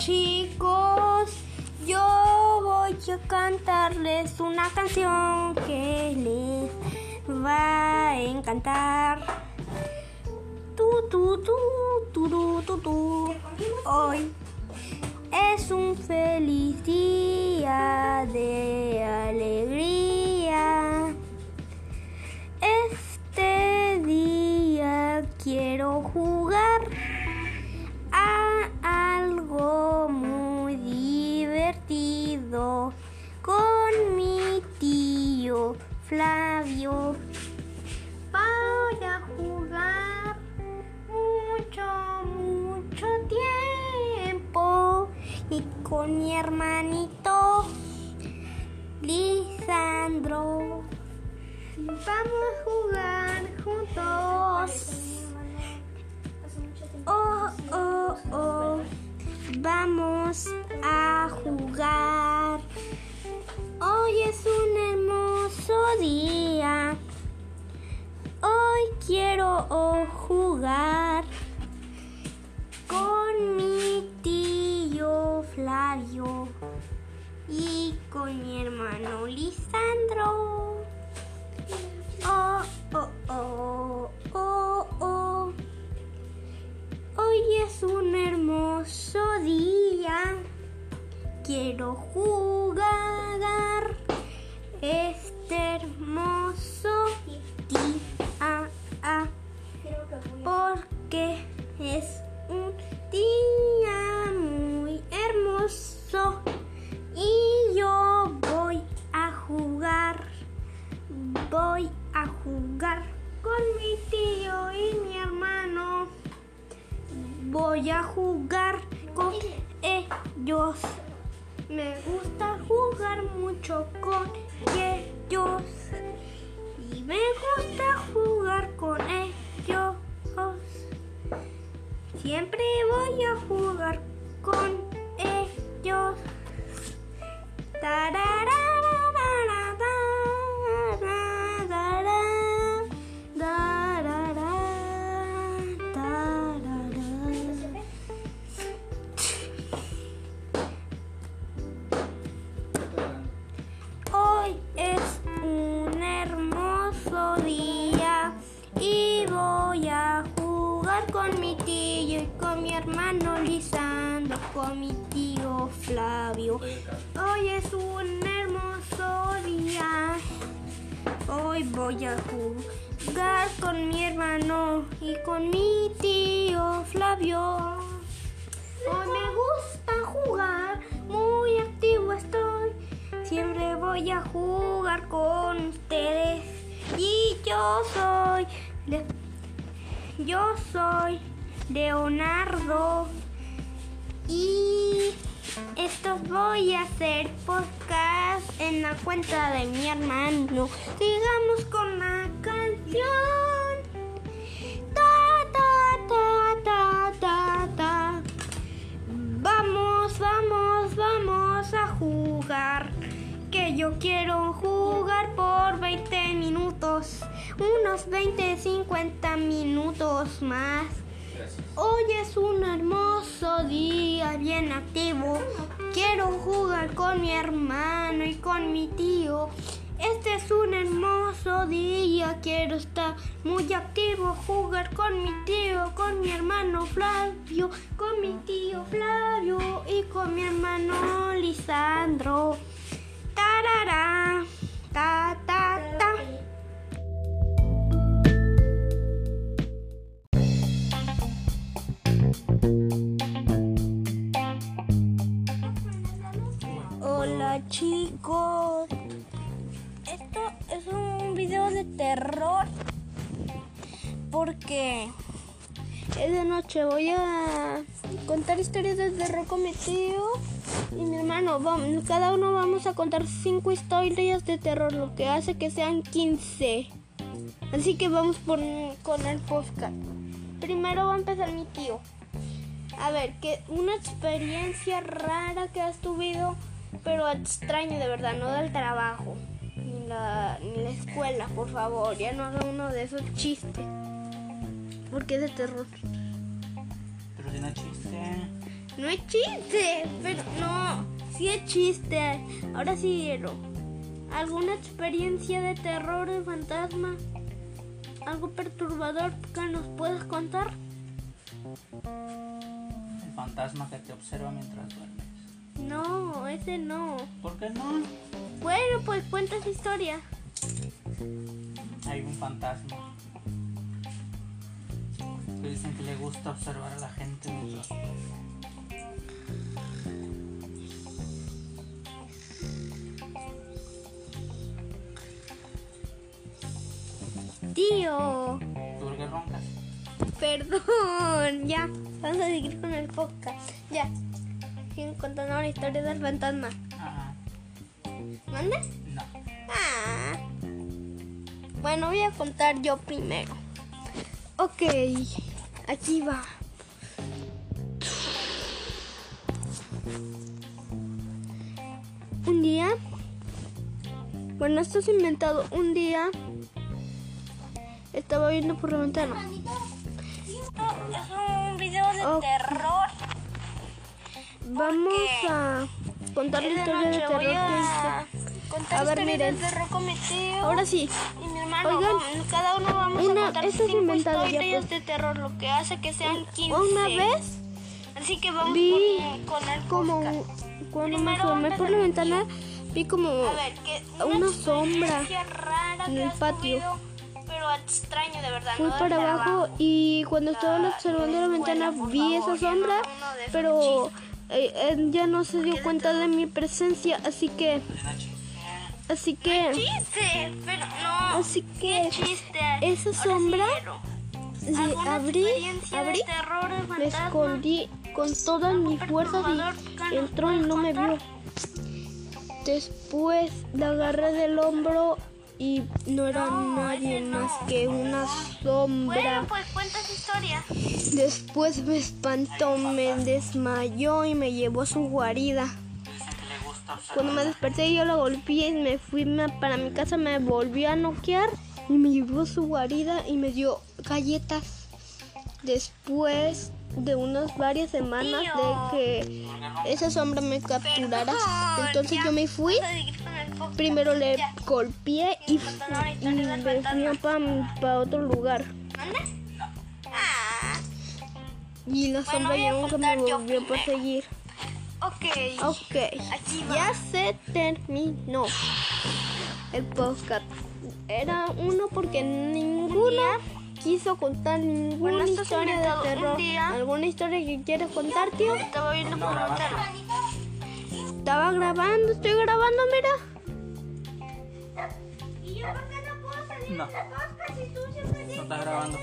chicos, yo voy a cantarles una canción que les va a encantar. Tu, tu, tu, tu, tu, tu, Hoy es un feliz día de alegría. Este día quiero jugar Flavio. Voy a jugar mucho, mucho tiempo y con mi hermanito Lisandro. Vamos a jugar juntos. Oh, oh, oh vamos quiero jugar con mi tío Flavio y con mi hermano Lisandro. Oh, oh, oh, oh, oh. Hoy es un hermoso día. Quiero jugar este hermoso día. Porque es un día muy hermoso. Y yo voy a jugar. Voy a jugar con mi tío y mi hermano voy a jugar con ellos. Me gusta jugar mucho con ellos. Y me gusta jugar con ellos. Siempre voy a jugar con mi tío y con mi hermano Lisandro, con mi tío Flavio. Hoy es un hermoso día. Hoy voy a jugar con mi hermano y con mi tío Flavio. Hoy me gusta jugar, muy activo estoy. Siempre voy a jugar con ustedes. Y yo soy yo soy Leonardo y esto voy a hacer podcast en la cuenta de mi hermano. Sigamos con la canción. Ta, ta, ta, ta, ta, ta. Vamos, vamos, vamos a jugar. Yo quiero jugar por 20 minutos unos 20, 50 minutos más. Hoy es un hermoso día, bien activo. Quiero jugar con mi hermano y con mi tío. Este es un hermoso día, quiero estar muy activo, jugar con mi tío, con mi hermano Flavio, con mi tío Flavio y con mi hermano Lisandro. Porque es de noche. Voy a contar historias de terror con mi tío y mi hermano. Vamos, cada uno vamos a contar 5 historias de terror, lo que hace que sean 15. Así que vamos por, con el podcast. Primero va a empezar mi tío. A ver, que una experiencia rara que has tenido, pero extraño de verdad, no del trabajo, ni la, ni la escuela, por favor, ya no haga uno de esos chistes, porque es de terror. Pero de una chiste. No es chiste, pero no, sí es chiste. Ahora sí quiero. ¿Alguna experiencia de terror de fantasma? ¿Algo perturbador que nos puedas contar? El fantasma que te observa mientras duermes. No, ese no. ¿Por qué no? Bueno, pues cuenta esa historia. Hay un fantasma. Que dicen que le gusta observar a la gente mientras. Tío, ¿Tú por qué roncas? perdón, ya. Vamos a seguir con el podcast. Ya. Siguen contando la historia del fantasma. Ajá. ¿Mande? No. Ah. Bueno, voy a contar yo primero. Ok, aquí va. Un día, bueno, esto es inventado. Un día estaba viendo por la ventana. Es un video de Oh. terror. Vamos a contar la historia de terror que a A ver, miren. Ahora sí, Oigan, cada uno vamos una- a contar es cinco historias pues. de terror, lo que hace que sean 15. una vez Así que vamos vi con, con el como cuando me asomé por la ventana vi como A ver, que una sombra rara en el patio. comido, pero extraño de verdad. fui no de para abajo y cuando estaba observando la la ventana vi favor, esa sombra de pero eh, ya no se dio cuenta de mi presencia así que. Así que Chiste, pero no. así que Chiste. esa sí sombra quiero. le ¿Alguna abrí de abrí terror de me escondí con todas mis fuerzas y entró y no me vio. Después la agarré del hombro y no era No, nadie no. más que una sombra. Bueno, pues cuenta esa historia. Después me espantó, me desmayó y me llevó a su guarida. Cuando me desperté yo la golpeé y me fui para mi casa, me volvió a noquear y me llevó a su guarida y me dio galletas. Después de unas varias semanas de que esa sombra me capturara, entonces yo me fui. Primero le golpeé y, y me fui para otro lugar. Y la sombra ya nunca me volvió a perseguir. Ok. Ok, Aquí va. ya se terminó el podcast. Era uno porque ninguno quiso contar ninguna Bueno, historia de un terror. día. ¿Alguna historia que quieres contar, tío? Estaba viendo por la ventana. Estaba grabando, estoy grabando, mira. ¿Y yo por qué no puedo salir No. podcast si tú siempre No está grabando.